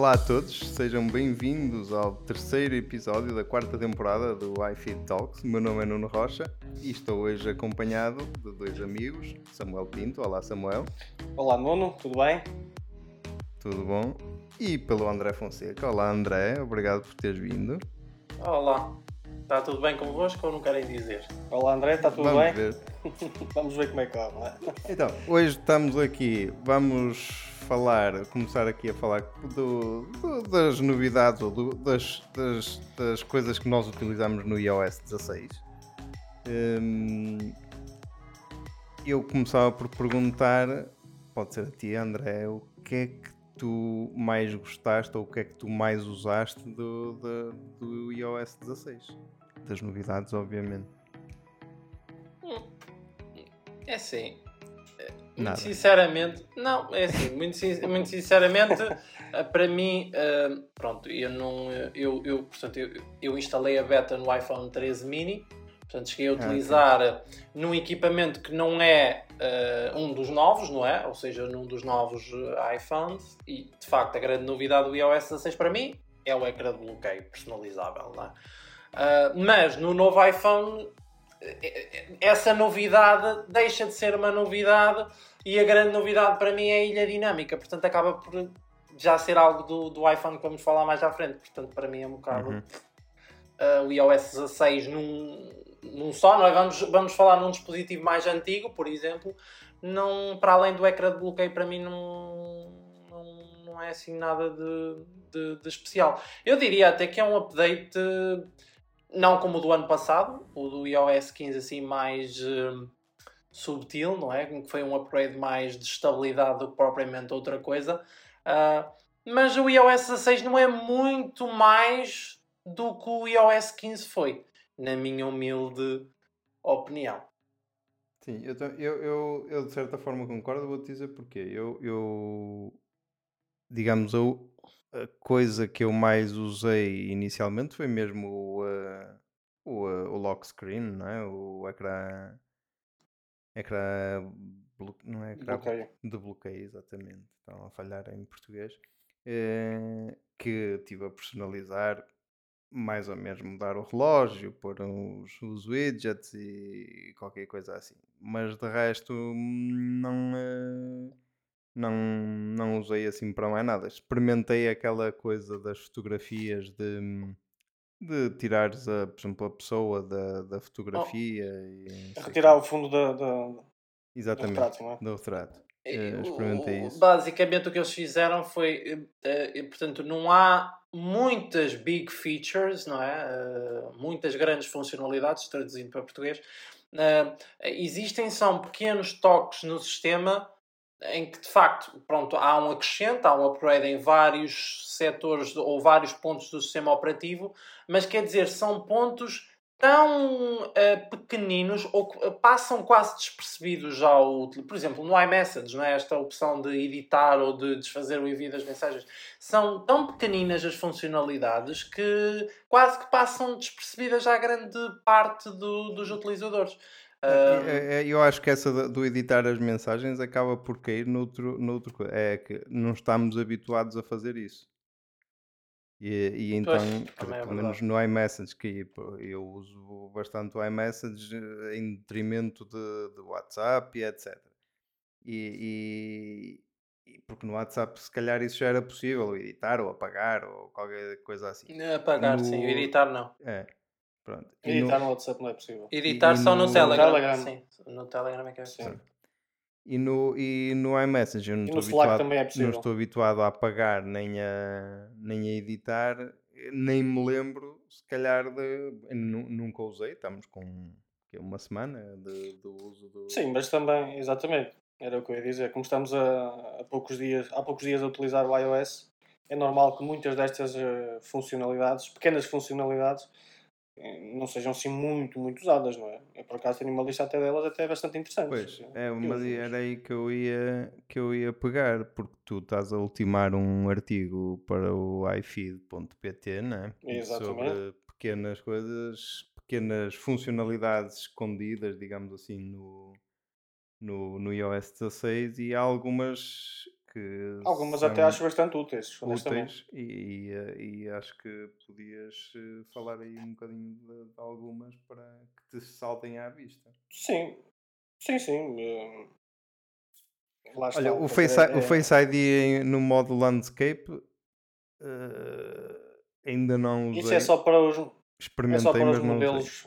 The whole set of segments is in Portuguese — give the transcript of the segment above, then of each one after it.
Olá a todos, sejam bem-vindos ao terceiro episódio da quarta temporada do iFeed Talks. Meu nome é Nuno Rocha e estou hoje acompanhado de dois amigos, Samuel Pinto. Olá, Samuel. Olá, Nuno, tudo bem? Tudo bom? E pelo André Fonseca. Olá, André, obrigado por teres vindo. Olá, está tudo bem convosco ou não querem dizer? Olá, André, está tudo Vamos bem? ver. Vamos ver como é que corre, não é? Então, hoje estamos aqui, vamos falar, começar aqui a falar do- do- das novidades ou do- das, das- das coisas que nós utilizamos no iOS 16. Hum, eu começava por perguntar, pode ser a ti, André, o que é que tu mais gostaste ou o que é que tu mais usaste do, da- do iOS 16? Das novidades, obviamente. É assim, eh, muito Nada. sinceramente, não, é assim, muito, sin- muito sinceramente, eh, para mim, eh, pronto, eu não, eu, eu, portanto, eu, eu instalei a beta no iPhone 13 mini, portanto, cheguei a utilizar eh, num equipamento que não é eh, um dos novos, não é? Ou seja, num dos novos iPhones, e de facto a grande novidade do iOS 16 para mim é o ecrã de bloqueio personalizável, não é? Ah, mas no novo iPhone essa novidade deixa de ser uma novidade e a grande novidade para mim é a ilha dinâmica, portanto acaba por já ser algo do, do iPhone que vamos falar mais à frente, portanto para mim é um bocado Uhum. uh, o iOS 16 num, num só, não é? vamos, vamos falar num dispositivo mais antigo, por exemplo, não, para além do ecrã de bloqueio para mim não, não, não é assim nada de, de, de especial. Eu diria até que é um update uh, não como o do ano passado, o do iOS 15 assim mais hum, subtil, não é? Que foi um upgrade mais de estabilidade do que propriamente outra coisa. Ah, mas o iOS 16 não é muito mais do que o iOS 15 foi, na minha humilde opinião. Sim, eu, eu, eu, eu de certa forma concordo, vou-te dizer porquê. Eu, eu digamos, eu, a coisa que eu mais usei inicialmente foi mesmo o, eh, o, eh, o lock screen, não é? O ecrã. Ecrã. Não é ecrã Bloqueio. de bloqueio, exatamente. Estão a falhar em português. eh, que tive a personalizar mais ou menos mudar o relógio, pôr os, os widgets e qualquer coisa assim. Mas de resto não, eh, não, não usei assim para mais nada. Experimentei aquela coisa das fotografias de, de tirares, a, por exemplo, a pessoa da, da fotografia e não sei o Retirar o fundo da, da- do Exatamente, retrato, não é? do retrato. E Eh, experimentei isso. Basicamente o que eles fizeram foi, eh, eh, portanto, não há muitas big features, não é? Muitas grandes funcionalidades, traduzindo para português. Existem são pequenos toques no sistema em que de facto pronto, há um acrescento, há um upgrade em vários setores ou vários pontos do sistema operativo, mas quer dizer, são pontos tão eh, pequeninos ou eh, passam quase despercebidos ao Por exemplo, no iMessage, não é? esta opção de editar ou de desfazer o envio das mensagens, são tão pequeninas as funcionalidades que quase que passam despercebidas à grande parte do- dos utilizadores. Ah, É, é, Eu acho que essa do editar as mensagens acaba por cair noutro, noutro É que não estamos habituados a fazer isso. E, e então, Pois, também é pelo menos no iMessage, que eu uso bastante o iMessage eh, em detrimento de, de WhatsApp e etc. E, e- e porque no WhatsApp se calhar isso já era possível, editar ou apagar ou qualquer coisa assim. apagar, sim. no- Editar, não. É, pronto. E no- Editar no WhatsApp não é possível. Editar e só no, no Telegram. Telegram? Sim, no Telegram é que é Sim. possível. E no, e no iMessage eu não, E estou no Slack habituado, também é não estou habituado a apagar nem a, nem a editar, nem me lembro, se calhar, de. Nunca usei, estamos com é uma semana de, do uso do. Sim, mas também, exatamente, era o que eu ia dizer. Como estamos a, a poucos dias, há poucos dias a utilizar o iOS, é normal que muitas destas eh, funcionalidades, pequenas funcionalidades, não sejam assim muito, muito usadas, não é? Eu por acaso tenho uma lista até delas até bastante interessante. Pois, é, uso-as. era aí que eu, ia, que eu ia pegar, porque tu estás a ultimar um artigo para o ifeed.pt, né? Exatamente. Sobre pequenas coisas, pequenas funcionalidades escondidas, digamos assim, no, no, no iOS 16 e há algumas que Algumas até acho bastante úteis, úteis e, e, eh, e acho que podias eh, falar aí um bocadinho de, de algumas para que te saltem à vista. Sim, sim, sim. eh, Lá está. Olha, o Face, I- o é- Face ID no modo landscape eh, ainda não usei. Isso é só para os, é Experimentei, só para os modelos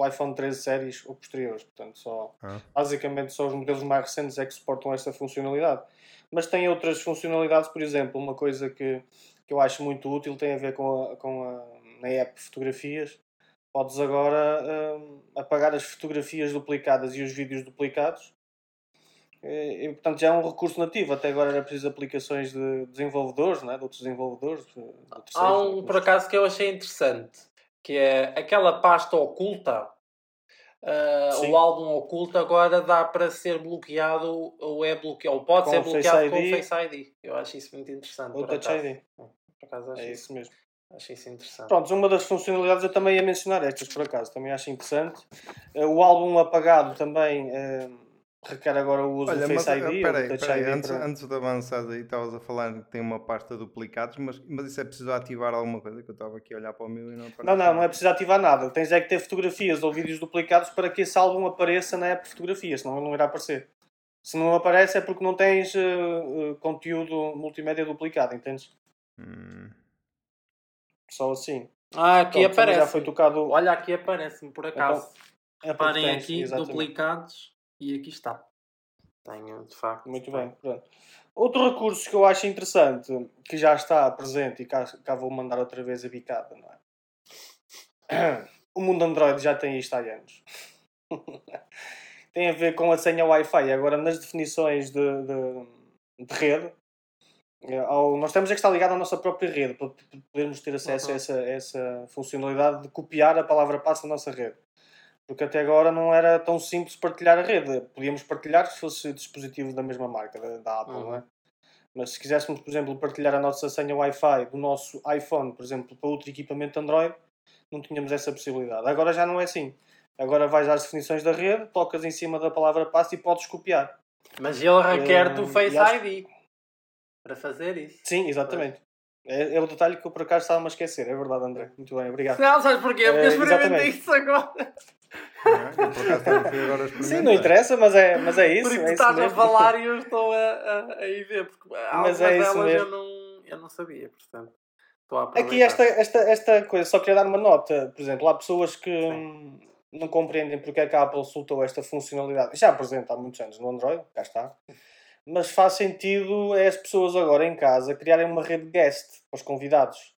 o iPhone 13 séries ou posteriores. Portanto, só, Ah. basicamente só os modelos mais recentes é que suportam esta funcionalidade. Mas tem outras funcionalidades, por exemplo, uma coisa que, que eu acho muito útil tem a ver com a, com a na app Fotografias. Podes agora hum, apagar as fotografias duplicadas e os vídeos duplicados. E, e, portanto, já é um recurso nativo. Até agora era preciso aplicações de desenvolvedores, não é? de outros desenvolvedores. de terceiros, Há um, por acaso, que eu achei interessante, que é aquela pasta oculta, Sim. o álbum oculto agora dá para ser bloqueado ou é bloqueado, ou pode Com ser o bloqueado com o. Face ID. Eu acho isso muito interessante. Ou por Touch acaso. ID. Por acaso acho, É isso, isso mesmo. acho isso interessante. Pronto, uma das funcionalidades eu também ia mencionar estas por acaso, também acho interessante. Eh, O álbum apagado também eh, requer agora o uso Olha, do mas Face eh, ID ou peraí, do Touch peraí, ID. antes, para- antes de avançar aí, estavas a falar que tem uma pasta de duplicados, mas, mas isso é preciso ativar alguma coisa que eu estava aqui a olhar para o meu e não Não, não, não é preciso ativar nada. Tens é que ter fotografias ou vídeos duplicados para que esse álbum apareça na app de fotografias, senão ele não irá aparecer. Se não aparece é porque não tens eh, eh, conteúdo multimédia duplicado, entendes? Hum, Só assim. Ah, aqui também aparece. já foi tocado. Olha, aqui aparece-me por acaso. é porque Reparem tens, aqui, exatamente. duplicados, e aqui está. Tenho, de facto. Muito bem, pronto. Outro recurso que eu acho interessante, que já está presente e cá, cá vou mandar outra vez a bicada, não é? O mundo Android já tem isto há anos. tem a ver com a senha Wi-Fi. Agora, nas definições de, de, de rede, eh, ao- nós temos é que estar ligado à nossa própria rede para podermos ter acesso Uhum. a, essa, a essa funcionalidade de copiar a palavra passe da nossa rede. Porque até agora não era tão simples partilhar a rede. Podíamos partilhar se fosse dispositivo da mesma marca, da, da Apple, Uhum. não é? Mas se quiséssemos, por exemplo, partilhar a nossa senha Wi-Fi do nosso iPhone, por exemplo, para outro equipamento Android, não tínhamos essa possibilidade. Agora já não é assim. Agora vais às definições da rede, tocas em cima da palavra passe e podes copiar. Mas ele requer Eh, do Face e acho- ID para fazer isso. Sim, exatamente. É, é o detalhe que eu por acaso estava a esquecer. É verdade, André. Muito bem, obrigado. Não, sabes porquê? Porque Eh, eu experimentei exatamente. isso agora. Não é? Por Sim, não interessa, mas é, mas é isso. Porque é tu isso estás a falar e eu estou a, a, a ir ver. Porque algumas é delas eu não, eu não sabia, portanto. Estou a aproveitar. Aqui esta, esta, esta coisa, só queria dar uma nota. Por exemplo, há pessoas que hum, não compreendem porque é que a Apple soltou esta funcionalidade. Já apresenta há muitos anos no Android, cá está. Mas faz sentido é as pessoas agora em casa criarem uma rede guest para os convidados.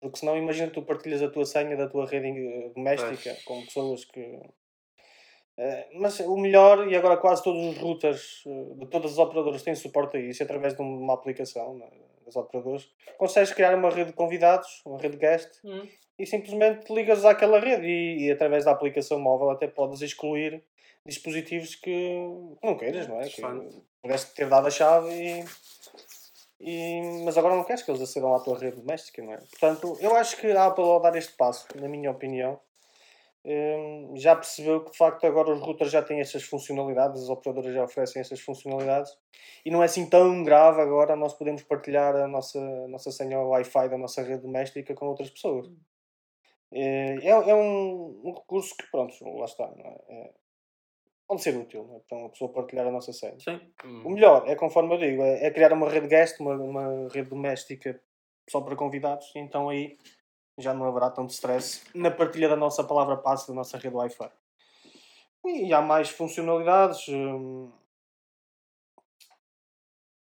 Porque senão imagina tu partilhas a tua senha da tua rede eh, doméstica Pois. com pessoas que. Eh, mas o melhor, e agora quase todos os routers eh, de todas as operadoras têm suporte a isso através de uma aplicação né, das operadoras, consegues criar uma rede de convidados, uma rede guest, Hum. e simplesmente ligas àquela rede e, e através da aplicação móvel até podes excluir dispositivos que não queiras, não é? Que pudeste ter dado a chave e, e- mas agora não queres que eles acedam à tua rede doméstica, não é? Portanto, eu acho que a Apple ao dar este passo, na minha opinião, hum, já percebeu que de facto agora os routers já têm estas funcionalidades, as operadoras já oferecem estas funcionalidades e não é assim tão grave agora nós podemos partilhar a nossa, a nossa senha Wi-Fi da nossa rede doméstica com outras pessoas. É, é, é um, um recurso que, pronto, lá está, não é? Pode ser útil não é? para uma pessoa partilhar a nossa senha. Sim. O melhor é, conforme eu digo, é, é criar uma rede guest, uma, uma rede doméstica só para convidados, e então aí já não haverá tanto stress na partilha da nossa palavra passe da nossa rede Wi-Fi. E há mais funcionalidades. hum,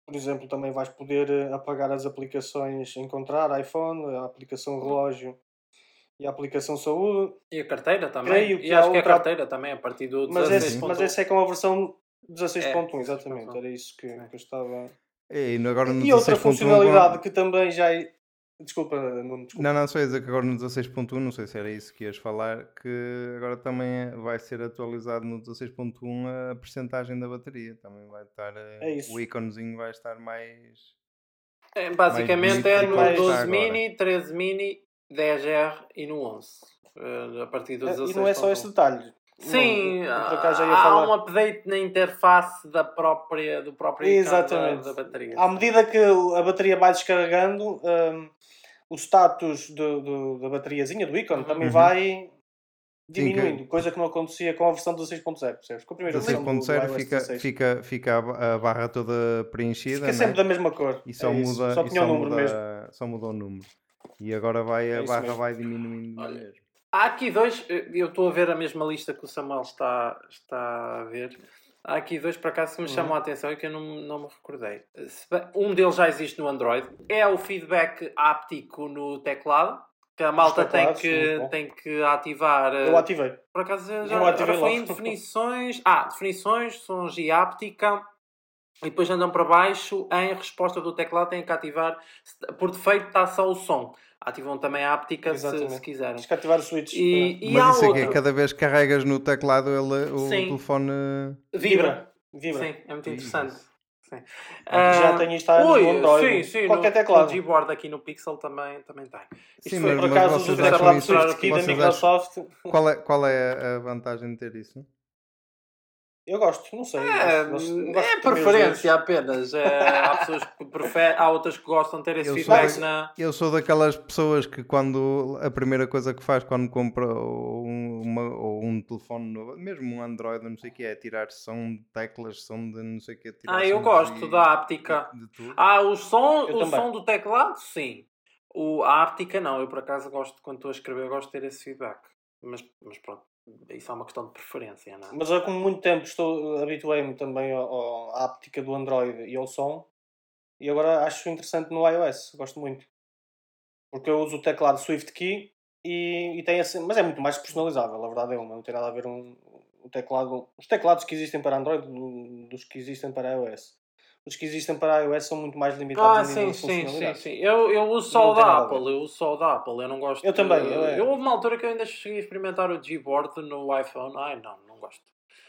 por exemplo, também vais poder eh, apagar as aplicações Encontrar, iPhone, a aplicação Relógio e a aplicação Saúde. E a carteira também. Creio que e há acho que a outra- carteira também, a partir do Mas 16. esse, mas esse é com a versão 16.1, É, exatamente. 16.1. Era isso que, que eu estava. E no- agora no E outra 16.1 funcionalidade que também já. é- Desculpa, Nuno, desculpa. Não, não, só ia dizer que agora no 16.1, não sei se era isso que ias falar, que agora também vai ser atualizado no 16.1 a percentagem da bateria. Também vai estar. eh, É isso. O íconezinho vai estar mais. É, basicamente bonito é no que está 12 agora. mini, 13 mini, 10R e no 11. Eh, A partir do E 16. não é só esse detalhe. Sim, Não, há falar. um update na interface da própria, do próprio Exatamente. ícone da, da bateria. À medida que a bateria vai descarregando, hum, o status do, do- da bateriazinha, do ícone, também Uhum. vai diminuindo, coisa que não acontecia com a versão 16.0, percebes? Com a primeira versão do, do 16.0 iOS fica, 16. fica, fica a ba- a barra toda preenchida. Fica né? sempre da mesma cor. E só É muda, Só e tinha o número muda, mesmo. só muda o número. E agora vai, a É isso barra mesmo. vai diminuindo Olha, mesmo. Há aqui dois, eu estou a ver a mesma lista que o Samuel está, está a ver. Há aqui dois por acaso que me Uhum. chamam a atenção e que eu não, não me recordei. Bem- Um deles já existe no Android, é o feedback áptico no teclado, que a malta tem que, tem que ativar. Eu eh, ativei. Por acaso já Eu ativei agora foi em logo. definições. Ah, definições, sons e áptica. E depois andam para baixo. Em resposta do teclado têm que ativar. Por defeito está só o som. Ativam também a áptica se, se quiserem. Tens que ativar o switch. E, e Mas há isso é que outro. é, cada vez que carregas no teclado ele, o Sim. telefone. Vibra. Vibra. Sim, é muito interessante. Sim. Já Ah, tenho instalado ui, no Android. Sim, sim. Qualquer no, teclado. No Gboard aqui no Pixel também, também tem. Isto Sim, foi- mas- Por acaso, o teclado Swift Key da Microsoft, Qual é, qual é a vantagem de ter isso? Eu gosto, não sei. É, gosto- é gosto de ter meus preferência apenas. É, há pessoas que preferem, há outras que gostam de ter esse Eu sou feedback da- na. Eu sou daquelas pessoas que quando a primeira coisa que faz quando compra um, uma- ou um telefone novo, mesmo um Android, não sei o que é, tirar som de teclas, som de não sei o que. Ah, eu gosto da áptica. De. Ah, o som, Eu o também. som do teclado, sim. O, a áptica, não. Eu por acaso gosto, quando estou a escrever, eu gosto de ter esse feedback. Mas, mas pronto, isso é uma questão de preferência, não é? Mas eu, como muito tempo estou habituei-me também ao- ao- à áptica do Android e ao som, e agora acho interessante no iOS, gosto muito. Porque eu uso o teclado Swift Key e, e tem assim, mas é muito mais personalizável, a verdade é uma, não tem nada a ver um, o teclado, os teclados que existem para Android do- dos que existem para iOS. Os que existem para iOS são muito mais limitados Ah, sim, sim, sim, sim. Eu, eu uso só o da. Apple, eu uso só o da Apple, eu não gosto. Eu também, eu é. eu houve uma altura que eu ainda cheguei a experimentar o Gboard no iPhone. Ai, não, não gosto.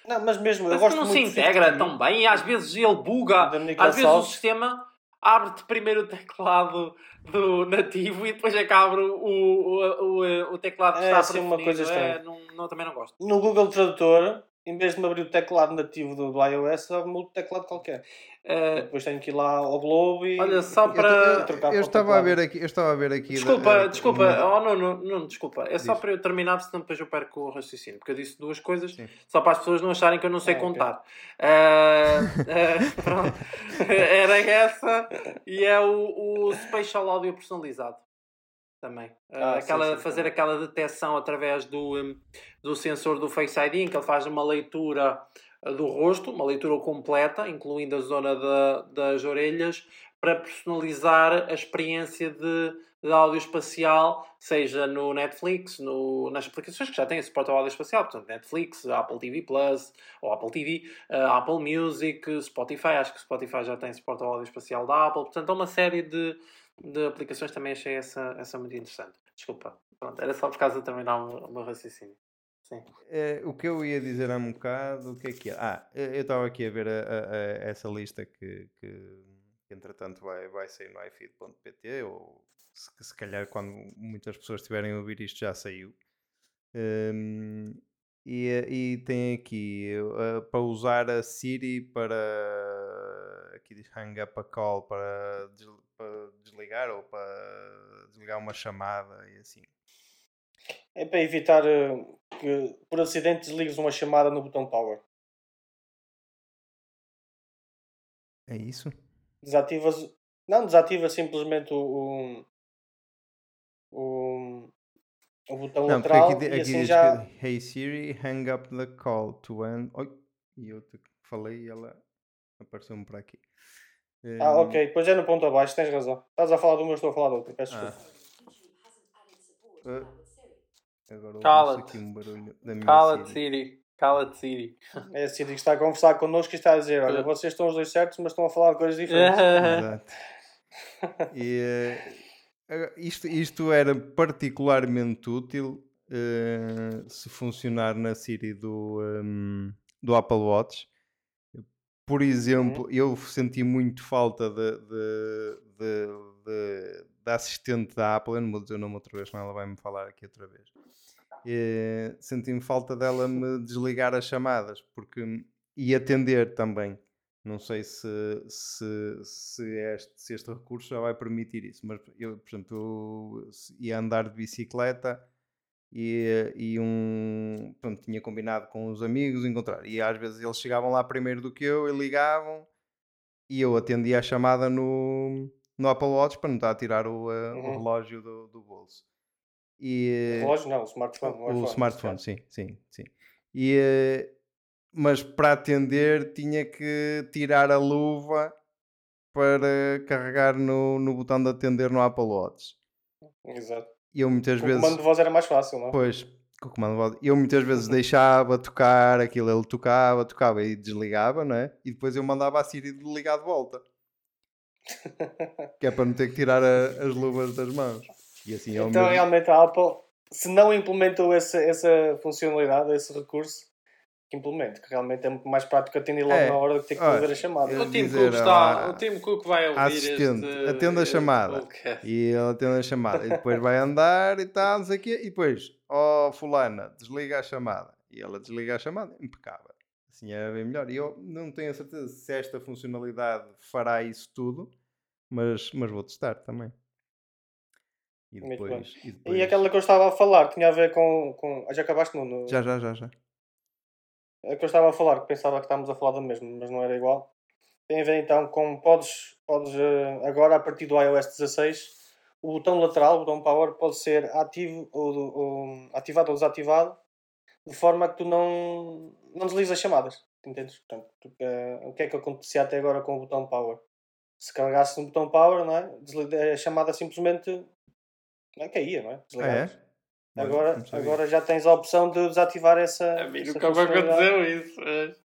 Não, mas mesmo, eu Mas gosto não se muito Swift integra tão bem e às vezes ele buga. Às vezes o sistema abre-te primeiro o teclado do nativo e depois é que abre o, o, o, o teclado que É, está assim, uma coisa É, estranha. não, não, também não gosto. no Google Tradutor, em vez de me abrir o teclado nativo do, do iOS, abre-me outro teclado qualquer. Eh, Depois tenho que ir lá ao Globo e. olha, só Eu, para. eu- trocar eu o estava a ver aqui, eu estava a ver aqui. Desculpa, eh, desculpa, uma- oh, não, não, não, desculpa. É só Diz. para eu terminar, senão depois eu perco o raciocínio. Porque eu disse duas coisas, Sim. só para as pessoas não acharem que eu não sei Ah, contar. Ah, ah, pronto. Era essa e é o, o Spatial Audio personalizado. Também. Ah, Ah, sim, aquela, sim, fazer também. aquela detecção através do, hum, do sensor do Face ID, em que ele faz uma leitura ah, do rosto, uma leitura completa, incluindo a zona da- das orelhas, para personalizar a experiência de, de áudio espacial, seja no Netflix, no, nas aplicações que já têm suporte ao áudio espacial, portanto, Netflix, Apple TV Plus, ou Apple TV, ah, Apple Music, Spotify, acho que Spotify já tem suporte ao áudio espacial da Apple, portanto, há uma série de, de aplicações também achei essa, essa muito interessante. Desculpa, pronto, era só por causa de terminar o meu- raciocínio. Sim. Eh, o que eu ia dizer há um bocado, o que é que era? Ah, eu estava aqui a ver a- a- a- essa lista que, que, que entretanto vai, vai sair no ifeed.pt ou se, se calhar quando muitas pessoas estiverem a ouvir isto já saiu. Ehm, e, e tem aqui eh, para usar a Siri para aqui diz hang up a call para, para desligar ou para desligar uma chamada e assim. É para evitar eh, que por acidente desligues uma chamada no botão power. É isso? Desativas. Não, desativa simplesmente o. o, o, o botão Não, lateral aqui, di- e aqui assim diz já. que Hey Siri, hang up the call to end. Oi, e eu te falei e ela apareceu-me por aqui. Ah, Ehm, ok, depois é no ponto abaixo, tens razão. Estás a falar de uma, eu estou a falar de outra, peço Ah. desculpa. Ah, agora Cala-te. aqui um barulho da minha Cala-te, Siri. Cala-te, Siri. É a Siri que está a conversar connosco e está a dizer: Olha, vocês estão os dois certos, mas estão a falar de coisas diferentes. Exato. E, eh, isto, isto era particularmente útil eh, se funcionar na Siri do, ehm, do Apple Watch. Por exemplo, eu senti muito falta de, de, de, de- da assistente da Apple. Eu não vou dizer o nome outra vez, senão ela vai-me falar aqui outra vez. eh, senti-me falta dela me desligar as chamadas porque, e atender também. Não sei se, se, se, este, se este recurso já vai permitir isso, mas eu, por exemplo, eu ia andar de bicicleta e, e um, pronto, tinha combinado com os amigos encontrar. E às vezes eles chegavam lá primeiro do que eu e ligavam e eu atendia a chamada no, no Apple Watch para não estar a tirar o, eh, o Uhum. relógio do, do bolso. E, eh, Relógio não, o smartphone. o neste smartphone, sim, sim, sim. E, eh, mas para atender tinha que tirar a luva para carregar no, no botão de atender no Apple Watch. Exato. Eu muitas Com o vezes. comando de voz era mais fácil, não? Pois, com o comando de voz. Eu muitas vezes deixava tocar aquilo, ele tocava, tocava e desligava, não é? E depois eu mandava a Siri ligar de volta. Que é para não ter que tirar a- as luvas das mãos. E assim é o Então, mesmo. realmente, a Apple, se não implementou essa, essa funcionalidade, esse recurso, que implemente, que realmente é muito mais prático atender logo É, na hora de ter que fazer a chamada. O Tim, Cook está, o Tim Cook vai ouvir assistente, este, atenda a chamada. podcast. E ele atende a chamada. E depois vai andar e tal, não sei o quê. E depois, ó fulana, desliga a chamada. E ela desliga a chamada, impecável. Assim é bem melhor. E eu não tenho a certeza se esta funcionalidade fará isso tudo, mas, mas vou testar também. E depois. E E depois... aquela que eu estava a falar, tinha a ver com. com... Ah, já acabaste no... Já, já, já, já. A que eu estava a falar, que pensava que estávamos a falar da mesma, mas não era igual. Tem a ver então com. Podes, podes eh, agora, a partir do iOS 16, o botão lateral, o botão Power, pode ser ativo ou, ou ativado ou desativado, de forma que tu não, não deslizes as chamadas. Entendes? Portanto, tu, eh, o que é que acontecia até agora com o botão Power? Se carregasse no botão Power, não é? Desli- a chamada simplesmente não é? caía, não é? Ah, Desligava-se. é? Agora, agora já tens a opção de desativar essa. A mim nunca me aconteceu isso.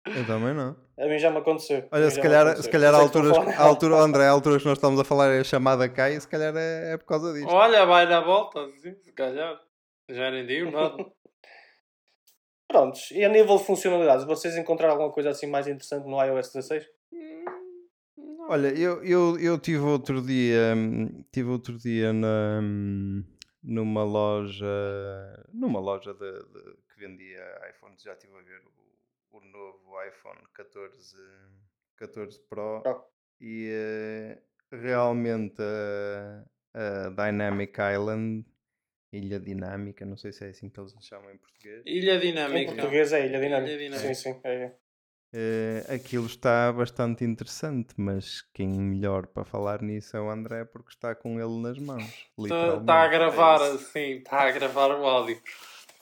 Eu também não. A mim já me aconteceu. Olha, se calhar, aconteceu. se calhar a alturas, a altura, André, a alturas que nós estamos a falar a chamada cai, se calhar é, é por causa disto. Olha, vai na volta, sim, se calhar. Já nem digo nada. Prontos, e a nível de funcionalidades, vocês encontraram alguma coisa assim mais interessante no iOS 16? Olha, eu, eu, eu tive outro dia, hum, tive outro dia na, hum, numa loja, numa loja de, de- que vendia iPhones, já estive a ver o, o novo iPhone 14, 14 Pro Pro. e eh, realmente a, a Dynamic Island, Ilha Dinâmica, não sei se é assim que eles chamam em português, Ilha Em Dinâmica. português é Ilha Dinâmica. Ilha Dinâmica. Sim, sim. É. Eh, aquilo está bastante interessante, mas quem melhor para falar nisso é o André, porque está com ele nas mãos. Está tá a gravar, É sim, está a gravar o áudio.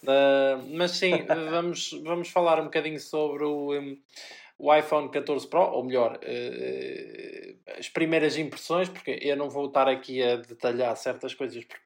Ah, mas sim, vamos, vamos falar um bocadinho sobre o, um, o iPhone 14 Pro, ou melhor, eh, as primeiras impressões, porque eu não vou estar aqui a detalhar certas coisas, porque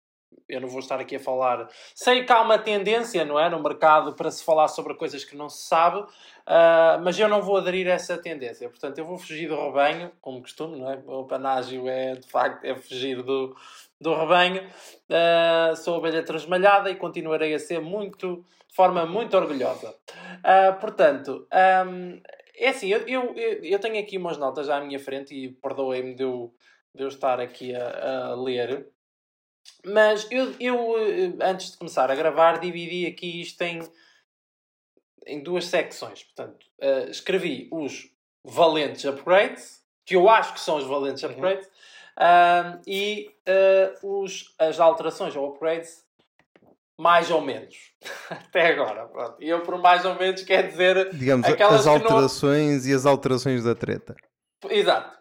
eu não vou estar aqui a falar. Sei que há uma tendência, não é? No mercado para se falar sobre coisas que não se sabe, ah, mas eu não vou aderir a essa tendência. Portanto, eu vou fugir do rebanho, como costume, não é? O panágio é, de facto, é fugir do, do rebanho. Ah, sou ovelha transmalhada e continuarei a ser muito, de forma muito orgulhosa. Ah, portanto, ahm, é assim, eu, eu, eu tenho aqui umas notas à minha frente e perdoem-me de eu, de eu estar aqui a, a ler. Mas eu, eu, eh, antes de começar a gravar, dividi aqui isto em, em duas secções. Portanto, eh, escrevi os valentes upgrades, que eu acho que são os valentes Uhum. upgrades, ahm, e eh, os, as alterações ou upgrades mais ou menos. Até agora. Pronto. E eu, por mais ou menos, quer dizer Digamos, Aquelas as que não- alterações e as alterações da treta. Exato.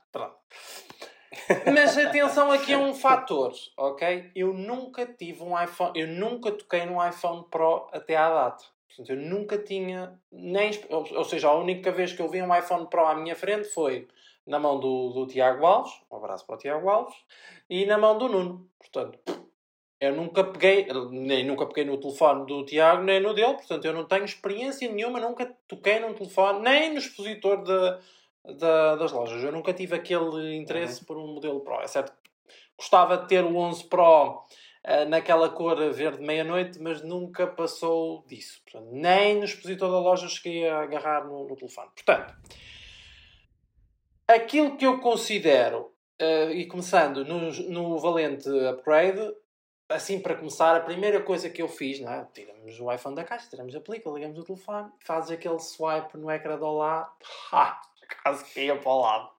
Mas atenção aqui a um fator, ok? Eu nunca tive um iPhone, eu nunca toquei num iPhone Pro até à data. Portanto, eu nunca tinha, nem, ou, seja, a única vez que eu vi um iPhone Pro à minha frente foi na mão do, do Tiago Alves, um abraço para o Tiago Alves, e na mão do Nuno. Portanto, eu nunca peguei, nem nunca peguei no telefone do Tiago, nem no dele, portanto, eu não tenho experiência nenhuma, nunca toquei num telefone, nem no expositor da, da- das lojas. Eu nunca tive aquele interesse por um modelo Pro. É certo gostava de ter o 11 Pro eh, naquela cor verde meia-noite, mas nunca passou disso. Portanto, nem no expositor da loja cheguei a agarrar no, no telefone. Portanto, aquilo que eu considero, eh, e começando no, no valente upgrade, assim para começar, a primeira coisa que eu fiz, não é? tiramos o iPhone da caixa, tiramos a película, ligamos o telefone, fazes aquele swipe no ecrã do lado, ha, quase que ia para o lado.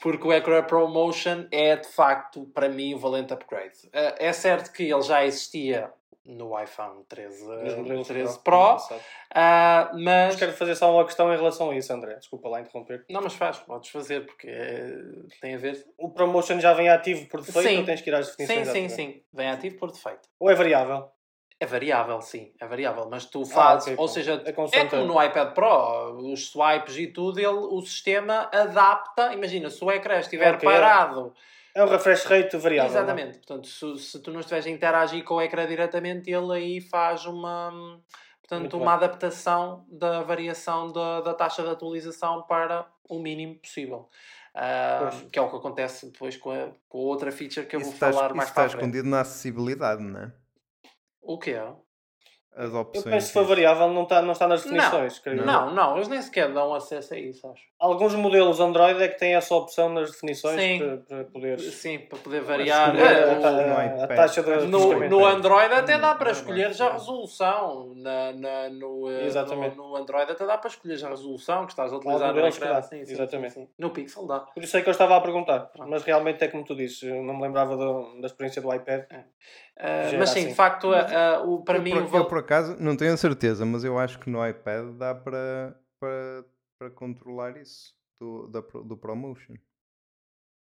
Porque o Ecra ProMotion é de facto, para mim, o valente upgrade. Uh, é certo que ele já existia no iPhone 13, Nos 13 Pro, Pro, uh, Mas mas. quero fazer só uma questão em relação a isso, André. Desculpa lá interromper. Não, mas faz, podes fazer, porque eh, tem a ver. O promotion já vem ativo por defeito Sim. ou tens que ir às Sim, definições? sim, exatamente? sim. Vem ativo por defeito. Ou é variável? É variável, sim, é variável, mas tu fazes, ok, ou pronto. seja, É é como no iPad Pro, os swipes e tudo, ele, o sistema adapta. Imagina, se o ecrã estiver Ok, é. parado, É um refresh rate variável. não é? exatamente, portanto, se, se tu não estiveres a interagir com o ecrã diretamente, ele aí faz uma, portanto, Muito uma bem. adaptação da variação da, da taxa de atualização para o mínimo possível. Ah, Pois. que é o que acontece depois com a, com a outra feature que eu Isso vou está, falar isso mais está para a frente. escondido na acessibilidade, não é? O quê? As Eu opções. penso que se for disso. variável não está, não está nas Não, definições. creio eu. Não, não, eles nem sequer dão acesso a isso, acho. Alguns modelos Android é que têm essa opção nas definições Sim. para, para poderes Sim, para poder variar. não é eh, a, a iPad. taxa de No- no, Android até dá para é escolher já a resolução. Na, na- no, eh, Exatamente. no, no Android até dá para escolher já a resolução que estás a utilizar no que ecrã. Sim, sim, exatamente. sim, sim. No Pixel dá. Por isso é que eu estava a perguntar. Mas realmente é como tu dizes, eu não me lembrava do- da experiência do iPad. Eh, Já mas sim, assim. de facto, eh, eh, o, para eu, mim. por, o eu, por acaso, não tenho a certeza, mas eu acho que no iPad dá para, para, para controlar isso do, da, do ProMotion.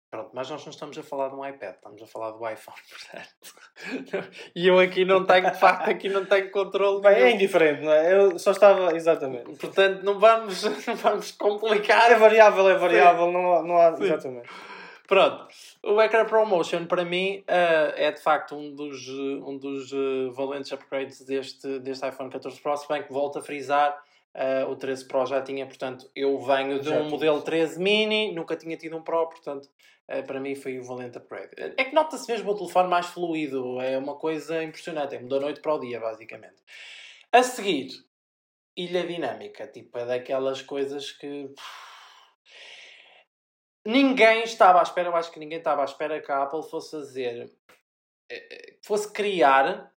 Pronto, mas nós não estamos a falar de um iPad, estamos a falar do iPhone, portanto. e eu aqui não tenho, de facto, aqui não tenho controle. Bem, é indiferente, não é? Eu só estava. Exatamente. Portanto, não vamos, não vamos complicar. É variável, é variável, não, há- não há. Sim. Exatamente. Pronto, o Ecra ProMotion para mim eh, é de facto um dos, eh, um dos eh, valentes upgrades deste, deste iPhone 14 Pro, se bem que volto a frisar, eh, o 13 Pro já tinha, portanto, eu venho de Já um tinha. modelo 13 mini, nunca tinha tido um Pro, portanto, eh, para mim foi o valente upgrade. É que nota-se mesmo o telefone mais fluido, é uma coisa impressionante, é da noite para o dia, basicamente. A seguir, ilha dinâmica, tipo, é daquelas coisas que. Ninguém estava à espera, eu acho que ninguém estava à espera que a Apple fosse fazer, eh, fosse criar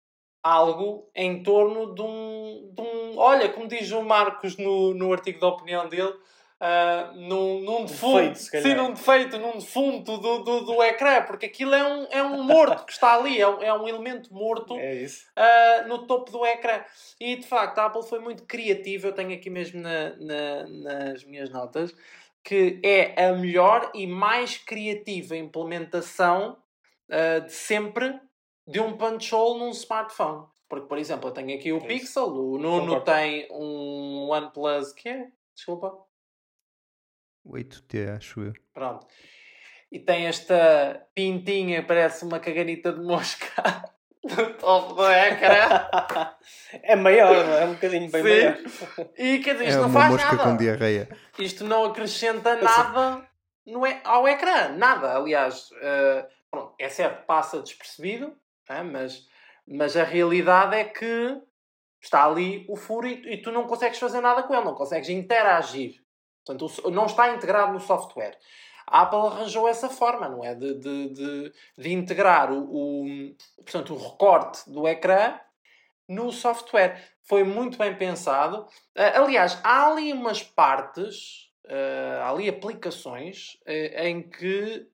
algo em torno de um, de um olha, como diz o Marcos no, no artigo da opinião dele, ah, num, num defunto, defeito, sim, num defeito, num defunto do, do, do ecrã, porque aquilo é um, é um morto que está ali, é um, é um elemento morto É isso. uh, no topo do ecrã. E de facto, a Apple foi muito criativa. Eu tenho aqui mesmo na- na- nas minhas notas que é a melhor e mais criativa implementação uh, de sempre de um punch hole num smartphone. Porque, por exemplo, eu tenho aqui o É. Pixel, o Nuno Concordo. tem um OnePlus que é? Desculpa. 8T, acho eu. Pronto. E tem esta pintinha, parece uma caganita de mosca topo do ecrã. é maior, não é? É um bocadinho bem Sim. maior. E quer dizer, É isto não uma faz mosca nada. com diarreia. Isto não acrescenta nada no e- ao ecrã. Nada. Aliás, eh, pronto, é certo, passa despercebido, né, mas, mas a realidade é que está ali o furo e, e tu não consegues fazer nada com ele, não consegues interagir. Portanto, não está integrado no software. A Apple arranjou essa forma, não é? De, de, de, de integrar o, o, portanto, o recorte do ecrã no software. Foi muito bem pensado. Ah, aliás, há ali umas partes, ah, há ali aplicações ah, em que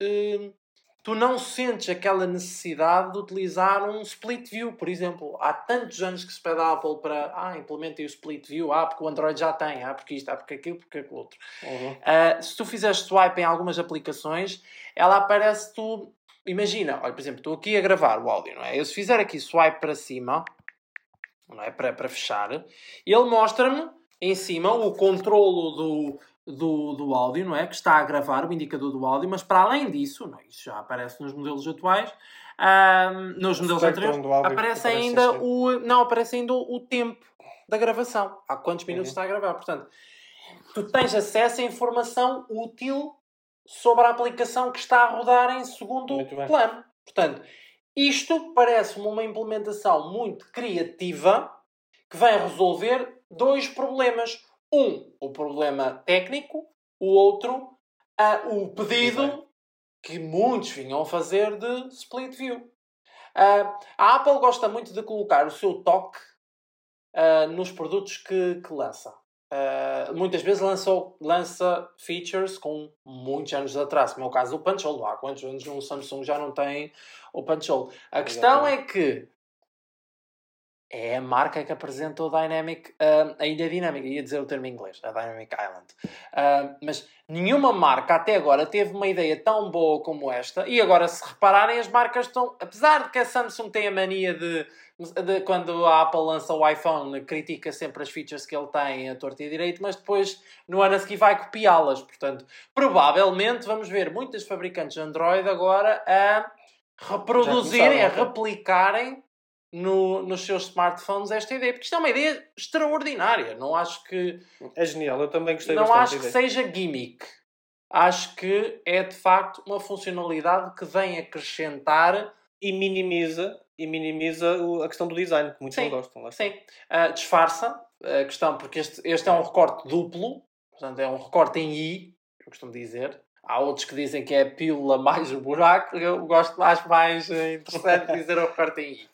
tu não sentes aquela necessidade de utilizar um split view, por exemplo. Há tantos anos que se pede à Apple para ah, implementem o split view, ah, porque o Android já tem, ah, porque isto, ah, porque aquilo, porque aquilo outro. Uhum. Uh, se tu fizeres swipe em algumas aplicações, ela aparece tu. Imagina, olha, por exemplo, estou aqui a gravar o áudio, não é? Eu se fizer aqui swipe para cima, não é? Para, para fechar, ele mostra-me em cima o controlo do, do, do áudio, não é? Que está a gravar, o indicador do áudio, mas para além disso, não é? isso já aparece nos modelos atuais, ahm, nos modelos spectrum anteriores, aparece ainda o. Não, aparece ainda o tempo da gravação. Há quantos minutos Uhum. está a gravar. Portanto, tu tens acesso a informação útil sobre a aplicação que está a rodar em segundo plano. Portanto, isto parece-me uma implementação muito criativa que vem resolver dois problemas. Um, o problema técnico, o outro, ah, o pedido que muitos vinham a fazer de split view. Ah, a Apple gosta muito de colocar o seu toque ah, nos produtos que, que lança. Ah, muitas vezes lançou, lança features com muitos anos de atraso, como é o caso do Punch Hole. Há quantos anos um Samsung já não tem o Punch Hole? A questão é que é a marca que apresentou a Dynamic, ah, a ilha dinâmica, ia dizer o termo em inglês, a Dynamic Island. Ah, mas nenhuma marca até agora teve uma ideia tão boa como esta. E agora, se repararem, as marcas estão. Apesar de que a Samsung tem a mania de, de quando a Apple lança o iPhone, critica sempre as features que ele tem a torta e a direito, mas depois no ano a seguir vai copiá-las. Portanto, provavelmente vamos ver muitas fabricantes de Android agora a reproduzirem, a replicarem no, nos seus smartphones esta ideia, porque isto é uma ideia extraordinária. Não acho que É genial, eu também gostei não acho que seja gimmick. Acho que é de facto uma funcionalidade que vem acrescentar. E minimiza, e minimiza a questão do design, que muitos Sim, não gostam. Sim, ah, disfarça a questão, porque este, este é um recorte duplo, portanto é um recorte em I, eu costumo dizer. Há outros que dizem que é a pílula mais o buraco, eu gosto mais, mais interessante dizer o recorte em I.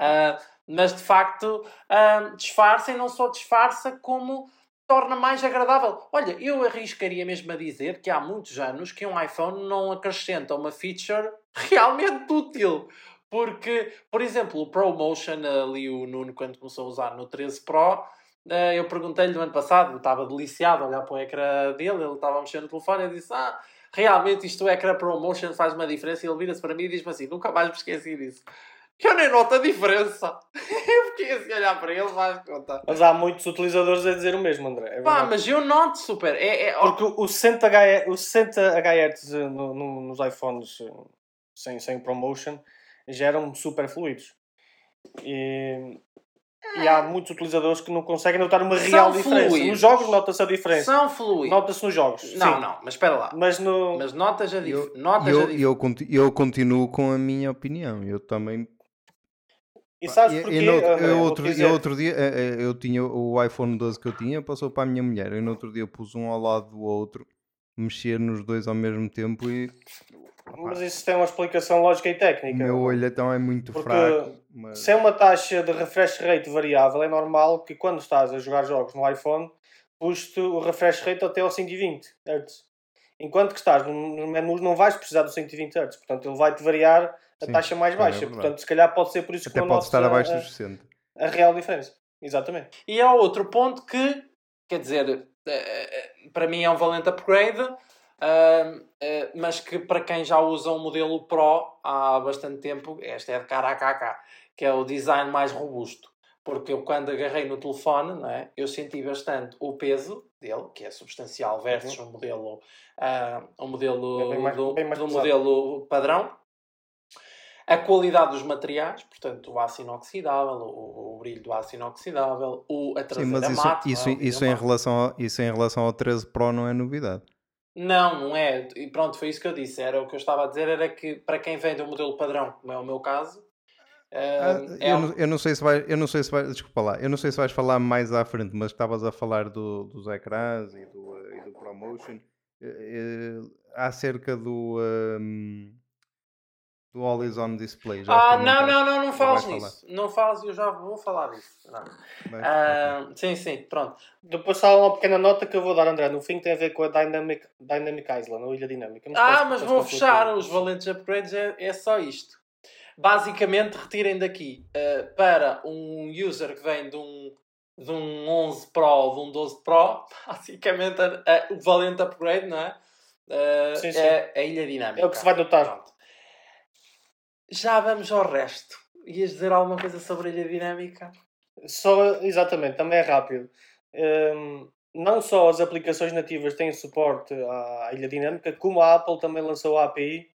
Ah, mas de facto ah, disfarça e não só disfarça, como torna mais agradável. Olha, eu arriscaria mesmo a dizer que há muitos anos que um iPhone não acrescenta uma feature realmente útil. Porque, por exemplo, o ProMotion, ali o Nuno, quando começou a usar no 13 Pro, eh, eu perguntei-lhe no ano passado, estava deliciado a olhar para o ecrã dele, ele estava mexer no telefone, eu disse, ah, realmente isto o ecrã ProMotion faz uma diferença, e ele vira-se para mim e diz-me assim, nunca mais me esqueci disso. Eu nem noto a diferença. eu fiquei assim a olhar para ele, faz conta. Mas há muitos utilizadores a dizer o mesmo, André. É Pá, mas eu noto super. É, é, Porque o 60 Hz, o 60 Hz no, no- nos iPhones eh, sem, sem promotion já eram super fluidos. E, e há muitos utilizadores que não conseguem notar uma São real diferença. fluidos. Nos jogos nota-se a diferença. são fluidos. Nota-se nos jogos. Não, sim. não, mas espera lá. Mas no. Mas notas a, dif Eu, eu, diferença. eu, eu continuo com a minha opinião. Eu também. E sabes E- porquê? e no André? eu, outro, eu outro dia eh, eh, eu tinha o iPhone 12 que eu tinha, passou para a minha mulher. Eu no outro dia pus um ao lado do outro, mexer nos dois ao mesmo tempo e Mas isso tem uma explicação lógica e o técnica. meu olho então é muito Porque fraco. Mas... Se é uma taxa de refresh rate variável, é normal que quando estás a jogar jogos no iPhone, puxe o refresh rate até ao 120 Hz. Enquanto que estás no- nos menus, não vais precisar do 120 Hz. Portanto, ele vai-te variar a Sim, taşı mais é baixa. verdade. Portanto, se calhar pode ser por isso que Até não pode notes estar abaixo a, dos 60. a real diferença. Exatamente. E há outro ponto que, quer dizer, eh, eh, para mim é um valente upgrade, ah, eh, mas que para quem já usa um modelo Pro há bastante tempo, esta é de cara a KK, que é o design mais robusto. Porque eu quando agarrei no telefone, não é, eu senti bastante o peso dele, que é substancial, versus um modelo, ah, um modelo, É bem mais- bem mais do modelo padrão. A qualidade dos materiais, portanto, o aço inoxidável, o, o brilho do aço inoxidável, o, a Sim, traseira mas isso, mate. é? isso, O vidro isso, em relação ao, isso em relação ao 13 Pro não é novidade. Não, não é. E pronto, foi isso que eu disse. Era o que eu estava a dizer, era que para quem vem do modelo padrão, como é o meu caso, Ah, ah, é eu, um- não, eu não sei se vai, eu não sei se desculpa lá, eu não sei se vais falar mais à frente, mas estavas a falar do- dos ecrãs e do, eh, e do ProMotion eh, acerca do, ehm, do Always On Display. Já Ah, não, não, não, não fales nisso. Não fales, eu já vou falar disso. Ah, sim, sim, pronto. Depois só há uma pequena nota que eu vou dar, André. No fim tem a ver com a Dynamic, Dynamic Island, ou Ilha Dinâmica. Ah, mas depois vou consulto fechar. Os valentes upgrades é, é só isto. Basicamente, retirem daqui ah, para um user que vem de um, de um 11 Pro ou de um 12 Pro, basicamente a- a- o valente upgrade, não é? Ah, Sim, sim. é a ilha dinâmica. É o que se vai notar. Pronto. Já vamos ao resto. Ias dizer alguma coisa sobre a ilha dinâmica? Só, exatamente, também é rápido. Hum, não só as aplicações nativas têm suporte à ilha dinâmica, como a Apple também lançou a API,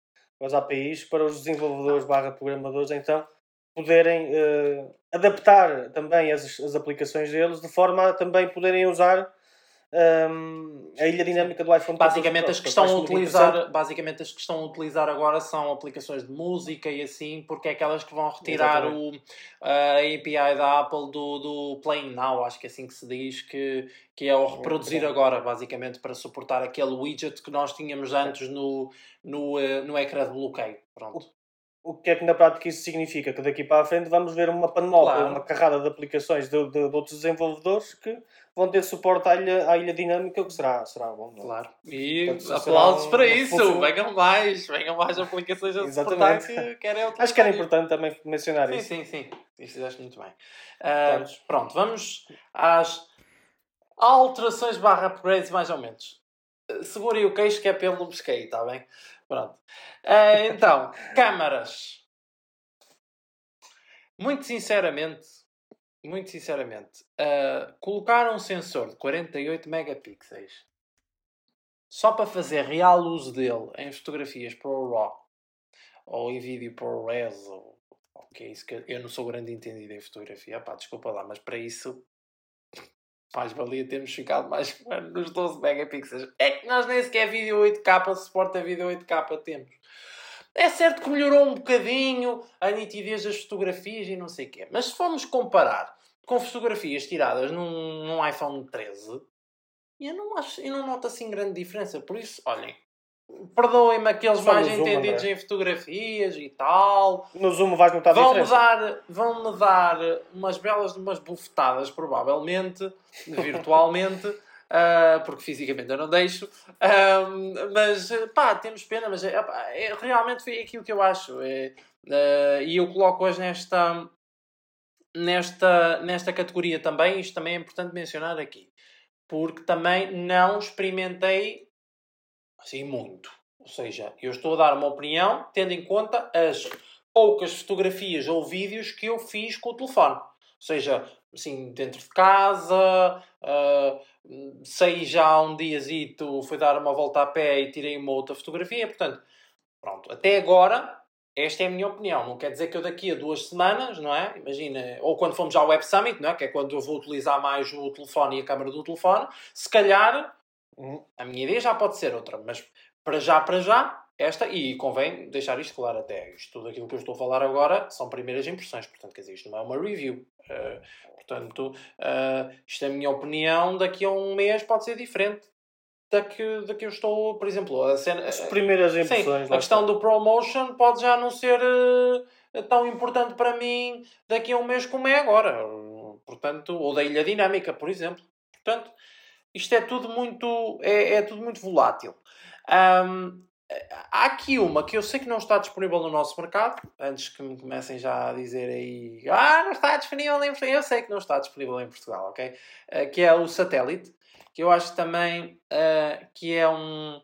as APIs para os desenvolvedores barra programadores, então poderem eh, adaptar também as, as aplicações deles de forma a também poderem usar hum, a ilha dinâmica do iPhone. 14 Basicamente Pro. as que estão a utilizar, basicamente as que estão a utilizar agora são aplicações de música e assim, porque é aquelas que vão retirar o, a API da Apple do, do Playing Now, acho que é assim que se diz, que, que é o reproduzir agora, basicamente para suportar aquele widget que nós tínhamos antes no, no, eh, no ecrã de bloqueio. Pronto. O que é que na prática isso significa? Que daqui para a frente vamos ver uma panóplia, Claro. uma carrada de aplicações de, de- de outros desenvolvedores que vão ter suporte à ilha, à ilha dinâmica, o que será, será bom. não é? Claro. E Portanto, aplausos um- para isso. Venham mais. Venham mais aplicações a suportar Exatamente. que querem Acho que era importante também mencionar Sim, isso. sim, sim. Isso fizeste muito bem. Vamos. pronto, vamos às alterações barra upgrades, mais ou menos. Ah, Segurem o queixo que é pelo cair, está bem? Pronto. Ah, então, câmaras. Muito sinceramente, muito sinceramente, ah, colocar um sensor de 48 megapixels só para fazer real uso dele em fotografias ProRAW ou em vídeo ProRes ou o que é isso que eu- eu não sou grande entendido em fotografia, pá, desculpa lá, mas para isso mais valia termos ficado mais nos 12 megapixels. É que nós nem sequer vídeo 8K suporta vídeo 8K temos. É certo que melhorou um bocadinho a nitidez das fotografias e não sei o quê, mas se formos comparar com fotografias tiradas num, num iPhone 13, eu não, acho, eu não noto assim grande diferença. Por isso, olhem, perdoem-me aqueles Só mais zoom, entendidos André. em fotografias e tal. No Zoom vais notar Vão-me diferença. dar, vão dar umas belas umas bufetadas, provavelmente, virtualmente, ah, porque fisicamente eu não deixo. Ah, mas, pá, temos pena, mas é, é- realmente foi aquilo que eu acho. É, ah, e eu coloco hoje nesta, nesta, nesta categoria também. Isto também é importante mencionar aqui, porque também não experimentei assim muito. Ou seja, eu estou a dar uma opinião tendo em conta as poucas fotografias ou vídeos que eu fiz com o telefone. Ou seja, assim, dentro de casa, ah, saí já um diazito, fui dar uma volta a pé e tirei uma outra fotografia. Portanto, pronto, até agora, esta é a minha opinião. Não quer dizer que eu daqui a duas semanas, não é? Imagina, ou quando fomos ao Web Summit, não é? Que é quando eu vou utilizar mais o telefone e a câmera do telefone, se calhar. A minha ideia já pode ser outra, mas para já, para já, esta, e convém deixar isto claro até, isto tudo aquilo que eu estou a falar agora são primeiras impressões, portanto, quer dizer, isto não é uma review. Eh, portanto, eh, isto é a minha opinião, daqui a um mês pode ser diferente da que, da que eu estou, por exemplo, a cena... As primeiras Sim, impressões. a lá questão do promotion pode já não ser eh, tão importante para mim daqui a um mês como é agora. Portanto, ou da ilha dinâmica, por exemplo. Portanto, isto é tudo muito, é, é tudo muito volátil. Ahm, há aqui uma que eu sei que não está disponível no nosso mercado, antes que me comecem já a dizer aí, ah, não está disponível em Portugal. Eu sei que não está disponível em Portugal, ok? Eh, que é o satélite, que eu acho também eh, que é um,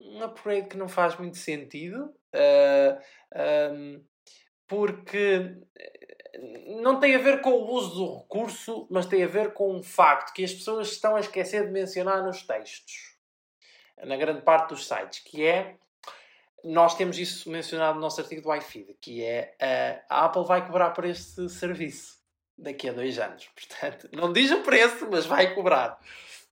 um upgrade que não faz muito sentido. eh, ahm, porque não tem a ver com o uso do recurso, mas tem a ver com um facto que as pessoas estão a esquecer de mencionar nos textos, na grande parte dos sites, que é nós temos isso mencionado no nosso artigo do iFeed, que é a Apple vai cobrar por este serviço daqui a dois anos. Portanto, não diz o preço, mas vai cobrar.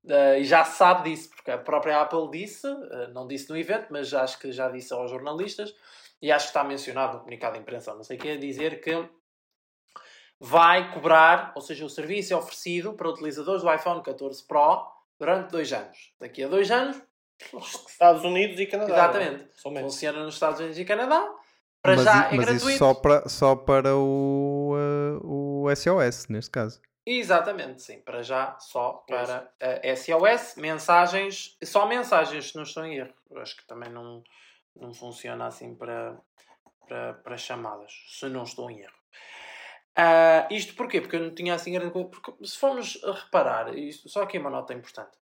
Eh, e já sabe disso, porque a própria Apple disse, eh, não disse no evento, mas acho que já disse aos jornalistas, e acho que está mencionado no comunicado de imprensa, não sei o que, dizer que vai cobrar, ou seja, o serviço é oferecido para utilizadores do iPhone 14 Pro durante dois anos. Daqui a dois anos, Estados Unidos e Canadá. Exatamente. é? Funciona nos Estados Unidos e Canadá. Para mas já é mas gratuito. isso só para, só para o, eh, o SOS, neste caso. Exatamente, sim. Para já, só para a SOS, mensagens, só mensagens, se não estou em erro. Acho que também não, não funciona assim para, para, para chamadas, se não estou em erro. Ah, isto porquê? Porque eu não tinha assim grande coisa. Porque se formos reparar, isto, só aqui uma nota importante.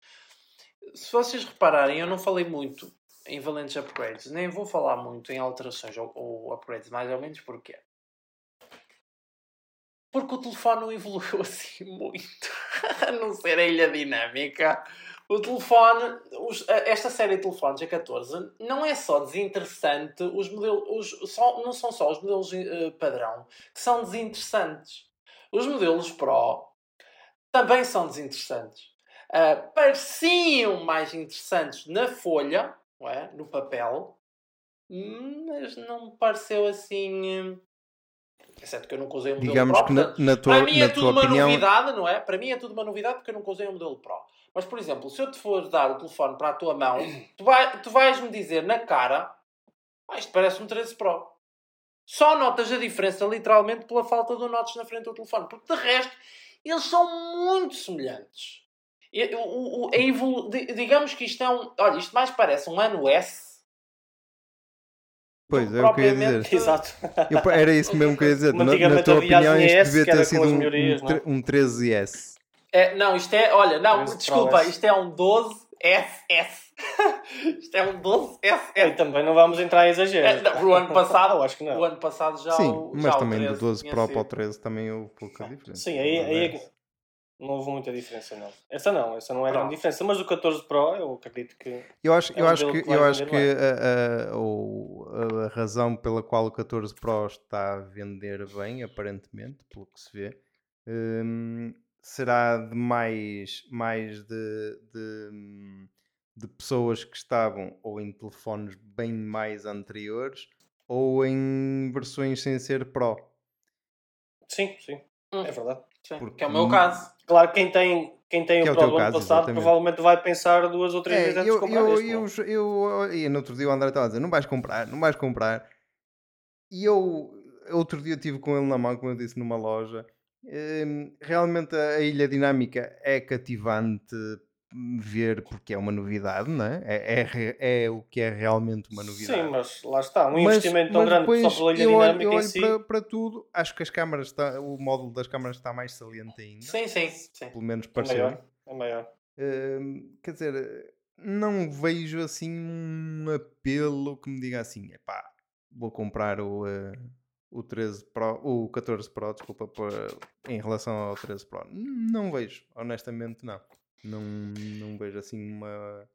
Se vocês repararem, eu não falei muito em valentes upgrades, nem vou falar muito em alterações ou, ou upgrades, mais ou menos porquê? Porque o telefone não evoluiu assim muito. a não ser a ilha dinâmica. O telefone, os- esta série de telefones A14 não é só desinteressante, os modelos, os, só, não são só os modelos eh, padrão que são desinteressantes. Os modelos Pro também são desinteressantes. Ah, pareciam mais interessantes na folha, é? no papel, mas não me pareceu assim. eh, Exceto que eu nunca usei o modelo Digamos Pro. que na, na tua, para mim é tudo uma opinião. novidade, não é? Para mim é tudo uma novidade porque eu nunca usei o modelo Pro. Mas, por exemplo, se eu te for dar o telefone para a tua mão, tu, vai, tu vais-me dizer na cara, ah, isto parece um 13 Pro. Só notas a diferença literalmente pela falta do notch na frente do telefone. Porque de resto, eles são muito semelhantes. E, o, o, evolu... Digamos que isto é um. Olha, isto mais parece um ano S. Pois, é o que eu ia dizer. Exato. Eu- era isso mesmo que eu ia dizer. Na, na tua opinião, as isto devia ter sido um, um, é? um 13S. É, não, isto é. Olha, não, 13 Pro desculpa, isto é um 12 SS. isto é um 12 E também não vamos entrar em exageros. É, não, o ano passado- Eu acho que não. O ano passado já Sim, o, mas já o também do 13 12 tinha Pro para o 13 também houve pouca diferença. Sim, aí, aí é que Verdade. não houve muita diferença, não. Essa não, essa não é grande diferença. Mas o 14 Pro, eu acredito que. Eu acho, É eu um acho que, que eu acho que a, a- a razão pela qual o 14 Pro está a vender bem, aparentemente, pelo que se vê, hum, será de mais, mais de, de, hum, de pessoas que estavam ou em telefones bem mais anteriores ou em versões sem ser Pro. Sim, sim, Hum, é verdade. sim, Porque que é o meu mu- caso. Claro, quem tem, quem tem Que é o o Pro teu do ano caso, passado exatamente. provavelmente vai pensar duas ou três É, vezes antes de eu, comprar eu, este. eu, não? eu, e no outro dia o André estava a dizer: não vais comprar, não vais comprar. E eu, outro dia estive com ele na mão, como eu disse, numa loja. Hum, realmente a, ilha dinâmica é cativante ver porque é uma novidade, não é? É, é, é o que é realmente uma novidade. Sim, mas lá está, um Mas- investimento tão grande só pela ilha eu olho, dinâmica eu em olho si. para, para tudo, acho que as câmaras está, o módulo das câmaras está mais saliente ainda, Sim, sim, sim. pelo menos É pareceu. maior. É maior. Hum, quer dizer, não vejo assim um apelo que me diga assim, epá, vou comprar o, eh, o 13 Pro, o 14 Pro, desculpa, por- em relação ao 13 Pro. Não vejo, honestamente não. Não, não vejo assim uma,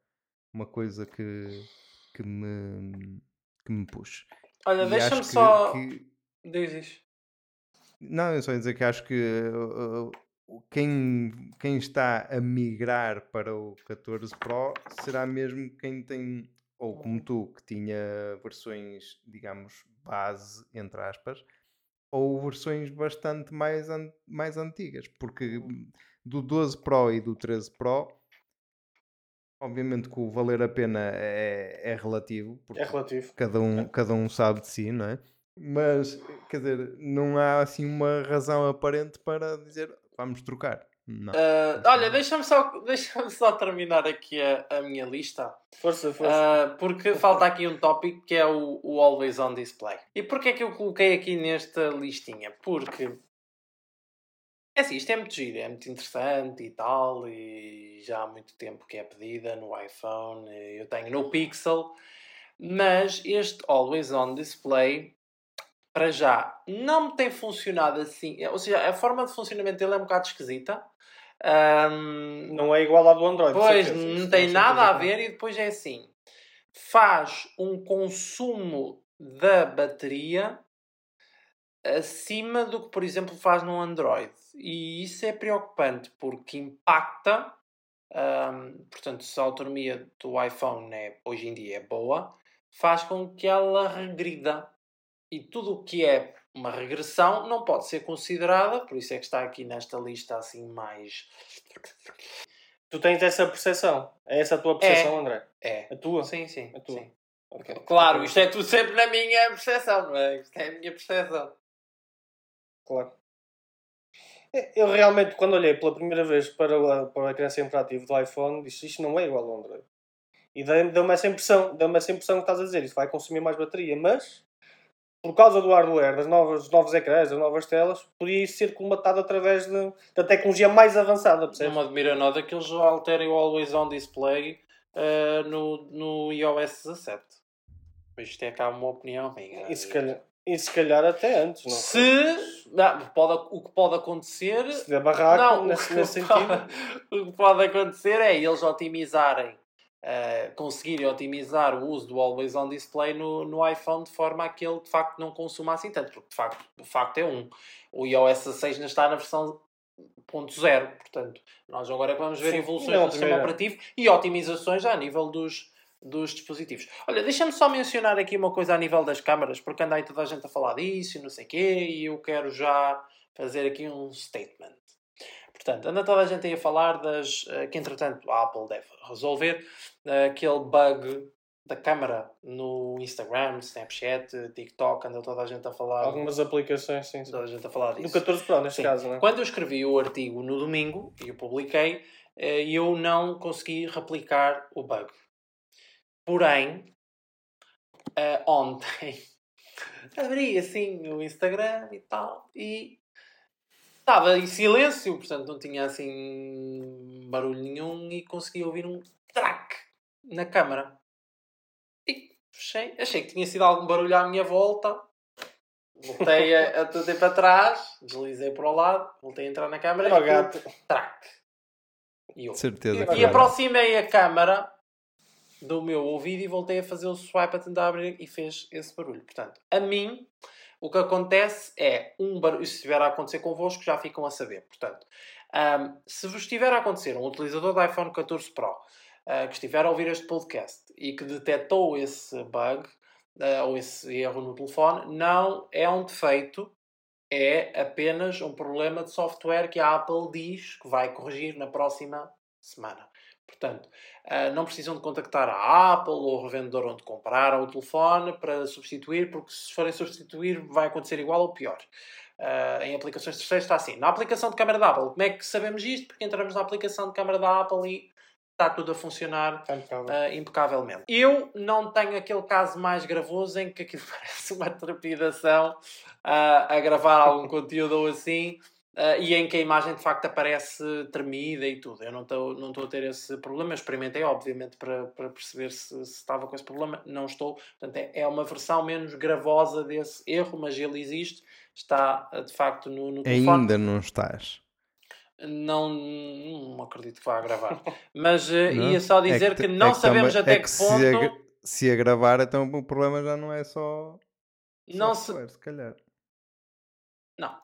uma coisa que, que me que me puxe. Olha, deixa-me só. que- Diz não, eu só ia dizer que acho que uh, uh, quem, quem está a migrar para o 14 Pro será mesmo quem tem, ou como tu, que tinha versões, digamos, base, entre aspas, ou versões bastante mais, an- mais antigas, porque do 12 Pro e do 13 Pro, obviamente que o valer a pena é, é relativo, porque É relativo. cada um, cada um sabe de si, não é? Mas, quer dizer, não há assim uma razão aparente para dizer vamos trocar. Não. Mas olha, deixa-me só, deixa só terminar aqui a, a minha lista. Força, força. Ah, porque falta aqui um tópico que é o, o Always On Display. E porquê é que eu coloquei aqui nesta listinha? Porque é assim, isto é muito giro, é muito interessante e tal, e já há muito tempo que é pedida no iPhone, eu tenho no Pixel, mas este Always On Display para já não me tem funcionado assim, ou seja, a forma de funcionamento dele é um bocado esquisita. Ahm, não é igual à do Android. Pois, certeza. não tem com nada a ver e depois é assim. Faz um consumo da bateria acima do que, por exemplo, faz no Android. E isso é preocupante porque impacta. hum, portanto, se a autonomia do iPhone é, hoje em dia é boa, faz com que ela regrida. E tudo o que é uma regressão não pode ser considerada, por isso é que está aqui nesta lista assim mais. Tu tens essa percepção. É essa a tua percepção, André? É. A tua? Sim, sim. A tua. sim. Ok. Claro, isto é tudo sempre na minha percepção, não é? Isto é a minha percepção. Claro. É, Eu realmente, quando olhei pela primeira vez para o, para ecrã sempre ativo do iPhone, disse isto não é igual ao Android. E deu- deu-me essa impressão, deu-me essa impressão que estás a dizer, isto vai consumir mais bateria, mas por causa do hardware, das novas, dos novos ecrãs, das novas telas, podia isso ser colmatado através de, da tecnologia mais avançada, Não percebes? me admira nada que eles alterem o Always On Display eh, no, no iOS 17. Mas isto é cá uma opinião minha. E se calhar, e se calhar até antes, não. Se. Não, pode, o que pode acontecer. Se der barraco, Não, nesse, o, nesse que sentido. pode, o que pode acontecer é eles otimizarem, eh, conseguirem otimizar o uso do Always On Display no, no iPhone de forma a que ele de facto não consuma assim tanto, porque de facto, de facto é um. O iOS 16 ainda está na versão 0.0, portanto, nós agora é vamos ver Sim, evoluções do sistema primeiro. operativo e otimizações já a nível dos, dos dispositivos. Olha, deixa-me só mencionar aqui uma coisa a nível das câmaras, porque anda aí toda a gente a falar disso e não sei o quê, e eu quero já fazer aqui um statement. Portanto, anda toda a gente aí a falar das. eh, que entretanto a Apple deve resolver, eh, aquele bug da câmara no Instagram, Snapchat, TikTok, anda toda a gente a falar. Algumas aplicações, sim. Toda a gente a falar Do disso. 14 Pro, neste Sim. caso, não é? Quando eu escrevi o artigo no domingo e o publiquei, eh, eu não consegui replicar o bug. Porém, ontem abri assim o Instagram e tal e estava em silêncio, portanto não tinha assim barulho nenhum e consegui ouvir um track na câmara. E fechei, achei que tinha sido algum barulho à minha volta. Voltei a, a todo tempo atrás, deslizei para o lado, voltei a entrar na câmara Era o e gato. track. E eu. Certeza E E aproximei a câmara do meu ouvido e voltei a fazer o swipe a tentar abrir e fez esse barulho. Portanto, a mim, o que acontece é um barulho. Se estiver a acontecer convosco, já ficam a saber. Portanto, ahm, se vos estiver a acontecer um utilizador do iPhone 14 Pro ah, que estiver a ouvir este podcast e que detectou esse bug ah, ou esse erro no telefone, não é um defeito. É apenas um problema de software que a Apple diz que vai corrigir na próxima semana. Portanto, ah, não precisam de contactar a Apple ou o revendedor onde compraram o telefone para substituir, porque se forem substituir vai acontecer igual ou pior. Ah, em aplicações terceiras está assim. Na aplicação de câmara da Apple, como é que sabemos isto? Porque entramos na aplicação de câmara da Apple e está tudo a funcionar ah, impecavelmente. Eu não tenho aquele caso mais gravoso em que aquilo parece uma trepidação ah, a gravar algum conteúdo ou assim. Ah, e em que a imagem de facto aparece tremida e tudo. Eu não estou não a ter esse problema. Eu experimentei, obviamente, para, para perceber se, se estava com esse problema. Não estou. Portanto, é, é uma versão menos gravosa desse erro, mas ele existe. Está ah, de facto no, no telefone. Ainda não estás. Não, não acredito que vá gravar. Mas Não? ia só É dizer que, te- não é sabemos também- até é que, se ponto. a gra- Se a gravar, então o problema já não é só. Não se, software, se calhar. Não.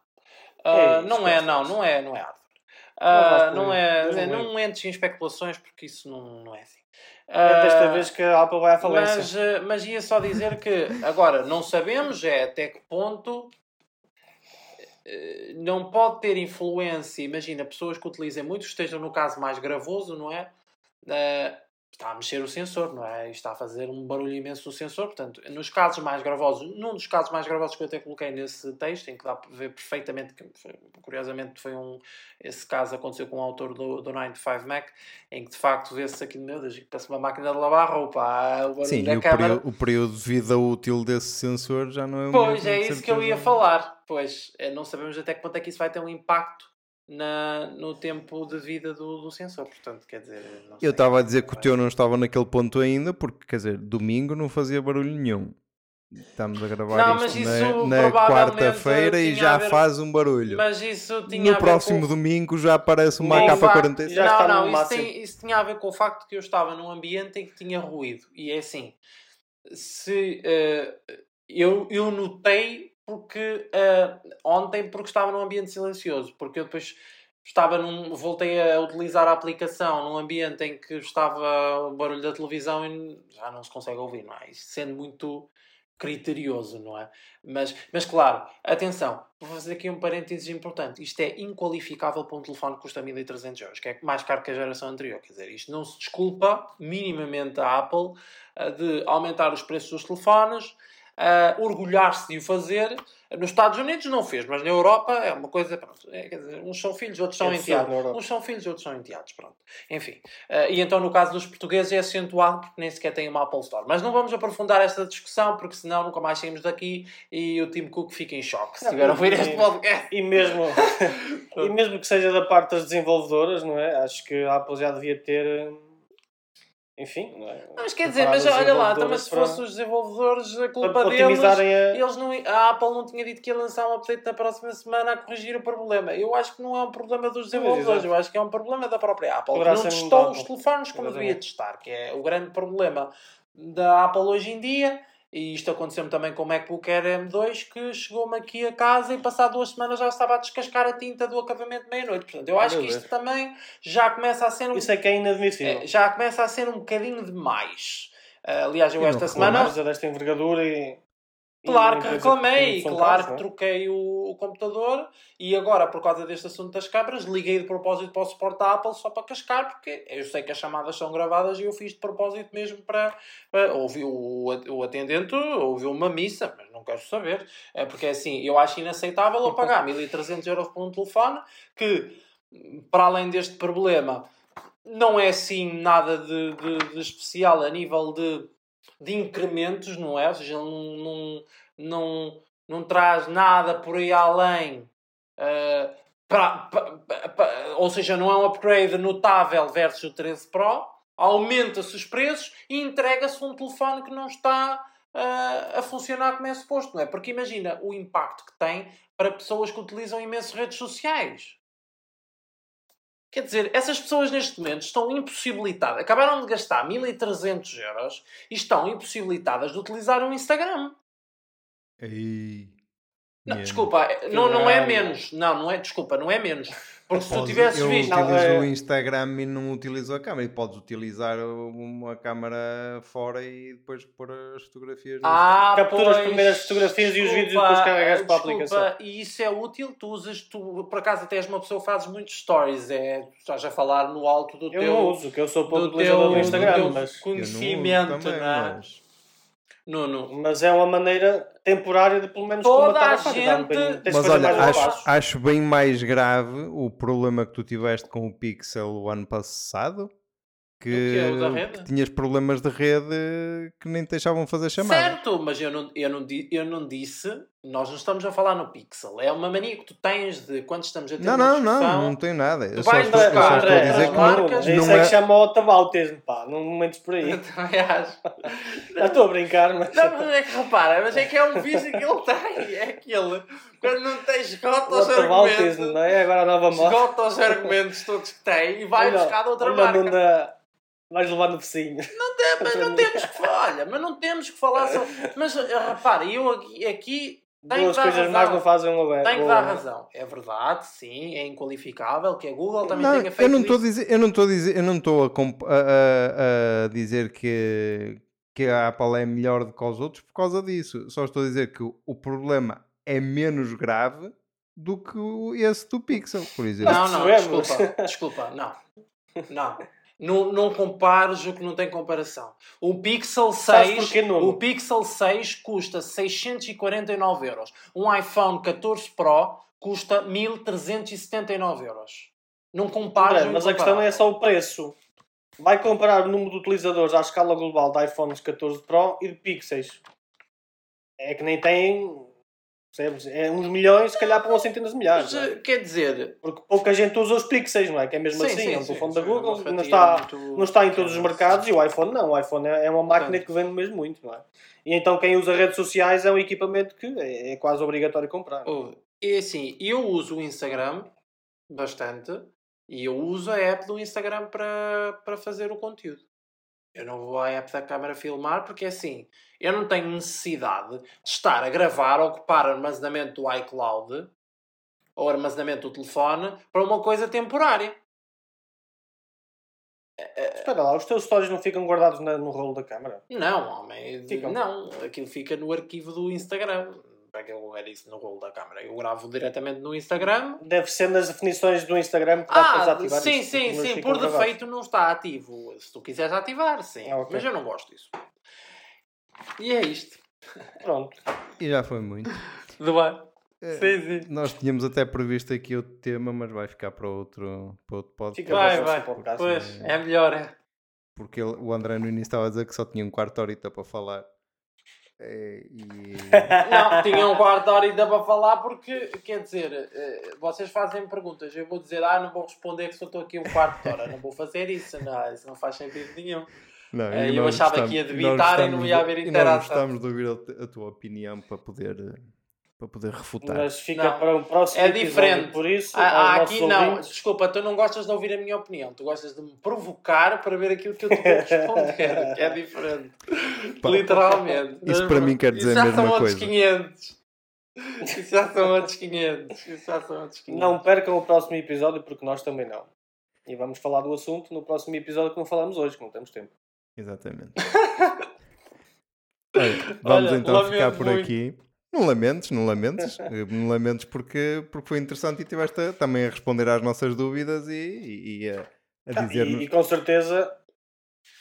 É Ah, não é, não, não é, não é vais por não é, é, não entres em especulações porque isso não, não é assim. É desta Ah, vez que a Apple vai à falência. mas, mas ia só dizer que agora não sabemos é até que ponto não pode ter influência. Imagina, pessoas que utilizem muito, estejam no caso mais gravoso, não é? Ah, está a mexer o sensor, não é? E está a fazer um barulho imenso no sensor. Portanto, nos casos mais gravosos, num dos casos mais gravosos que eu até coloquei nesse texto, em que dá para ver perfeitamente, que curiosamente foi um. Esse caso aconteceu com o autor do, do 9 to 5 Mac, em que de facto vê-se aqui, meu Deus, parece uma máquina de lavar roupa. Ah, o barulho Sim, da o câmara. período, o período de vida útil desse sensor já não é Pois, é isso que eu ia falar. Pois, eh, não sabemos até que ponto é que isso vai ter um impacto na, no tempo de vida do, do sensor. Portanto, quer dizer. não sei. Eu estava a dizer que o teu não estava naquele ponto ainda, porque, quer dizer, domingo não fazia barulho nenhum. Estamos a gravar Não, isto na- isso na, quarta-feira e já ver- faz um barulho. Mas isso tinha a No ver próximo com... domingo já aparece uma com o capa facto- 46. Já não, está no não, isso, máximo. tem- isso tinha a ver com o facto que eu estava num ambiente em que tinha ruído. E é assim, se eh, eu, eu notei porque eh, ontem porque estava num ambiente silencioso, porque eu depois estava num, voltei a utilizar a aplicação num ambiente em que estava o barulho da televisão e já não se consegue ouvir, não é? Isso sendo muito criterioso, não é? Mas, mas claro, atenção, vou fazer aqui um parênteses importante. Isto é inqualificável para um telefone que custa 1300 euros, que é mais caro que a geração anterior. Quer dizer, isto não se desculpa minimamente a Apple ah, de aumentar os preços dos telefones, ah, orgulhar-se de o fazer. Nos Estados Unidos não fez, mas na Europa é uma coisa. Pronto, é, quer dizer, uns são filhos, outros são É enteados. Uns são filhos, outros são enteados. Pronto. Enfim. Ah, e então, no caso dos portugueses, é acentuado porque nem sequer têm uma Apple Store. Mas não vamos aprofundar esta discussão porque senão nunca mais saímos daqui e o Tim Cook fica em choque se Não, tiver a ouvir e- este podcast. E mesmo, e mesmo que seja da parte das desenvolvedoras, não é? Acho que a Apple já devia ter. Enfim, não é? Mas quer dizer, mas olha lá, também desenvolvedores se fossem os desenvolvedores, a culpa deles. a. Eles não, a Apple não tinha dito que ia lançar um update na próxima semana a corrigir o problema. Eu acho que não é um problema dos desenvolvedores, eu acho que é um problema da própria Apple. Poderá que não testou os telefones como devia testar, que é o grande problema da Apple hoje em dia. E isto aconteceu-me também com o MacBook Air M2, que chegou-me aqui a casa e passado duas semanas já estava a descascar a tinta do acabamento de meia-noite. Portanto, eu acho Meu que isto Deus. também já começa a ser um Isso é que é inadmissível. é, já começa a ser um bocadinho demais. Ah, aliás, eu E esta semana. Coisa desta envergadura e. Claro uma que reclamei, claro que é? troquei o, o computador e agora, por causa deste assunto das câmaras, liguei de propósito para o suporte da Apple só para cascar, porque eu sei que as chamadas são gravadas e eu fiz de propósito mesmo para. para ouvi o, o atendente, ouviu uma missa, mas não quero saber. É porque assim, eu acho inaceitável eu pagar 1300 euros por um telefone que, para além deste problema, não é assim nada de, de, de especial a nível de, de incrementos, não é? Ou seja, não, não, não, não traz nada por aí além. eh, pra- pa- pa- ou seja, não é um upgrade notável versus o 13 Pro. Aumenta-se os preços e entrega-se um telefone que não está eh, a funcionar como é suposto, não é? Porque imagina o impacto que tem para pessoas que utilizam imenso redes sociais. Quer dizer, essas pessoas neste momento estão impossibilitadas. Acabaram de gastar 1300 euros e estão impossibilitadas de utilizar o Instagram. Ei, Não, desculpa, não, não é menos. Não, não é, desculpa, não é menos. Porque se tu tivesses eu visto. utilizo Não, é- o Instagram e não utilizo a câmera. E podes utilizar uma câmera fora e depois pôr as fotografias Ah, Capturas as primeiras fotografias e os vídeos e desculpa, depois carregas para a desculpa, aplicação. E isso é útil, tu usas, tu por acaso até és uma pessoa que fazes muitos stories, é, tu estás a falar no alto do Eu teu, não uso, que eu sou pouco do utilizador teu, do do Instagram, teu mas, Eu não uso conhecimento, também, não é? mas- Nuno, mas é uma maneira temporária de pelo menos Toda a a um gente- de Mas olha, acho, acho bem mais grave o problema que tu tiveste com o Pixel o ano passado. Que, rede? que tinhas problemas de rede que nem te deixavam fazer chamada. certo, mas eu não, eu, não, eu não disse, nós não estamos a falar no Pixel, é uma mania que tu tens de quando estamos a ter Não, uma não, não, não tem nada. Eu Tu só, vais estou, eu só buscar, estou a dizer que as não, marcas, Isso não é que é. chama o tabautismo, pá, não momentos por aí. Eu também acho. Já estou a brincar, mas. Não, mas é que repara, mas é que é um vício que ele tem. É aquele. Quando não tem esgota O os tabautismo, argumentos. não é? Agora a nova moda. Esgota os argumentos todos que tem e vai Olha, buscar de outra olha marca. onde Vais levar no focinho. É, mas não temos que falar, olha, mas não temos que falar só. Mas repara, eu aqui, aqui tenho Duas que dar coisas razão. mais não fazem um aberto. Tenho que dar razão. É verdade, sim, é inqualificável que a Google também Não, tenha feito eu não estou a dizer, eu não estou a dizer, eu não estou a, comp- a- a- a dizer que, que a Apple é melhor do que os outros por causa disso. Só estou a dizer que o, o problema é menos grave do que o- esse do Pixel, por exemplo. Não, não, desculpa, desculpa, não. Não. Não, não compares o que não tem comparação. O Pixel Sabes 6, porquê, Nuno? o Pixel 6 custa 649 euros. Um iPhone 14 Pro custa 1379 euros. Não compares André, o mas a questão não é só o preço. Vai comparar o número de utilizadores à escala global de iPhones 14 Pro e de Pixels. É que nem tem. Percebes? É uns milhões, se calhar para umas centenas de milhares. Mas, é? eh, Quer dizer, Porque pouca gente usa os Pixels, não é? Que é mesmo Sim, assim. sim, é um telefone da é Google, não está, muito não está em todos os mercados e o iPhone não. O iPhone é é uma máquina Portanto. que vende mesmo muito, não é? E então quem usa redes sociais é um equipamento que é, é quase obrigatório comprar. Oh, É assim, eu uso o Instagram bastante e eu uso a app do Instagram para, para fazer o conteúdo. Eu não vou à app da câmara filmar porque assim, eu não tenho necessidade de estar a gravar, ocupar armazenamento do iCloud ou armazenamento do telefone para uma coisa temporária. Espera lá, os teus stories não ficam guardados na- no rolo da câmara? Não, homem, Ficam. não, aquilo fica no arquivo do Instagram. Para que eu era isso no rolo da câmara? Eu gravo diretamente no Instagram Deve ser nas definições do Instagram que dá para Ah, desativar sim, isso, sim, sim. Por gravados. defeito não está ativo. Se tu quiseres ativar, sim. Ah, ok. Mas eu não gosto disso. E é isto. Pronto. E já foi muito. Tudo bem? Eh, Sim, sim. Nós tínhamos até previsto aqui outro tema, mas vai ficar para outro, para outro podcast. Fica Vai, para vai. podcast. Pois, é melhor, é. Porque ele- o André no início estava a dizer que só tinha um quarto horita para falar. Eh, E... Não, tinha um quarto hora ainda para falar porque, quer dizer, eh, vocês fazem perguntas. Eu vou dizer, ah, não vou responder que só estou aqui um quarto de hora. Não vou fazer isso. Não, isso não faz sentido nenhum. Não, Eh, eu achava que gostamos- ia debitar e não ia haver e nós interação. gostamos de ouvir a a tua opinião para poder, eh, para poder refutar. Mas fica Não. para um próximo É episódio, diferente. Por isso, Ah, ah, aos aqui não, ouvintes, desculpa, tu não gostas de ouvir a minha opinião, tu gostas de me provocar para ver aquilo que eu te vou responder, que é diferente. Pá, Literalmente. isso para mim quer dizer Isso a já mesma são outros coisa. 500. Isso já são outros 500. Isso já são outros 500. Não percam o próximo episódio, porque nós também não. E vamos falar do assunto no próximo episódio que não falamos hoje, que não temos tempo. Exatamente. Olha, vamos Olha, então ficar por muito. aqui. Não lamentes, não lamentes. Eh, Não lamentes porque, porque foi interessante e tiveste a- também a responder às nossas dúvidas e, e- e a, a Ah, dizer-nos. e, e com certeza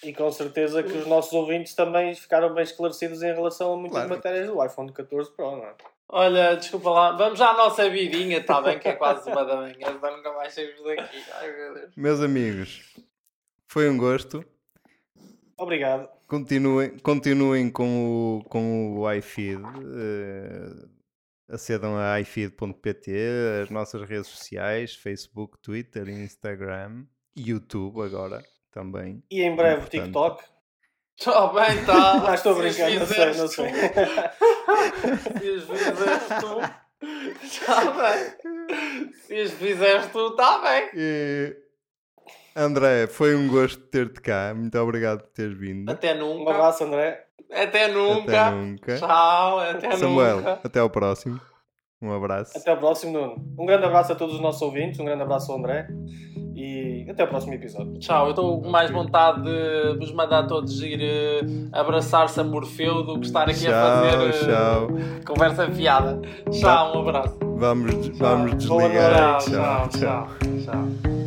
e com certeza que os nossos ouvintes também ficaram bem esclarecidos em relação a muitas Claro. matérias do iPhone 14 Pro, não é? Olha, desculpa lá, vamos à nossa vidinha, está bem? Que é quase uma da manhã, nunca mais saímos daqui. Ai meu Deus. Meus amigos, foi um gosto. Obrigado. Continuem, continuem com o, com o iFeed. eh, acedam a iFeed.pt, as nossas redes sociais, Facebook, Twitter, Instagram, YouTube agora também. E em breve Portanto, TikTok. Está bem, está. Ah, estou a brincar, não sei, não sei. Se as fizeste tu, está bem. Se as fizeste tu, está bem. E, André, foi um gosto ter-te cá. Muito obrigado por teres vindo. Até Um nunca. abraço, André. Até nunca. Até nunca. Tchau, até Samuel, nunca. até ao próximo. Um abraço. Até o próximo, Nuno. Um grande abraço a todos os nossos ouvintes, um grande abraço ao André e até o próximo episódio. Tchau, eu estou com mais vontade de vos mandar todos ir eh, abraçar-se a Morfeu do que estar aqui a Tchau, fazer eh, tchau. conversa fiada. Tchau, um abraço. Vamos, vamos Boa desligar. Tchau, tchau, tchau. tchau.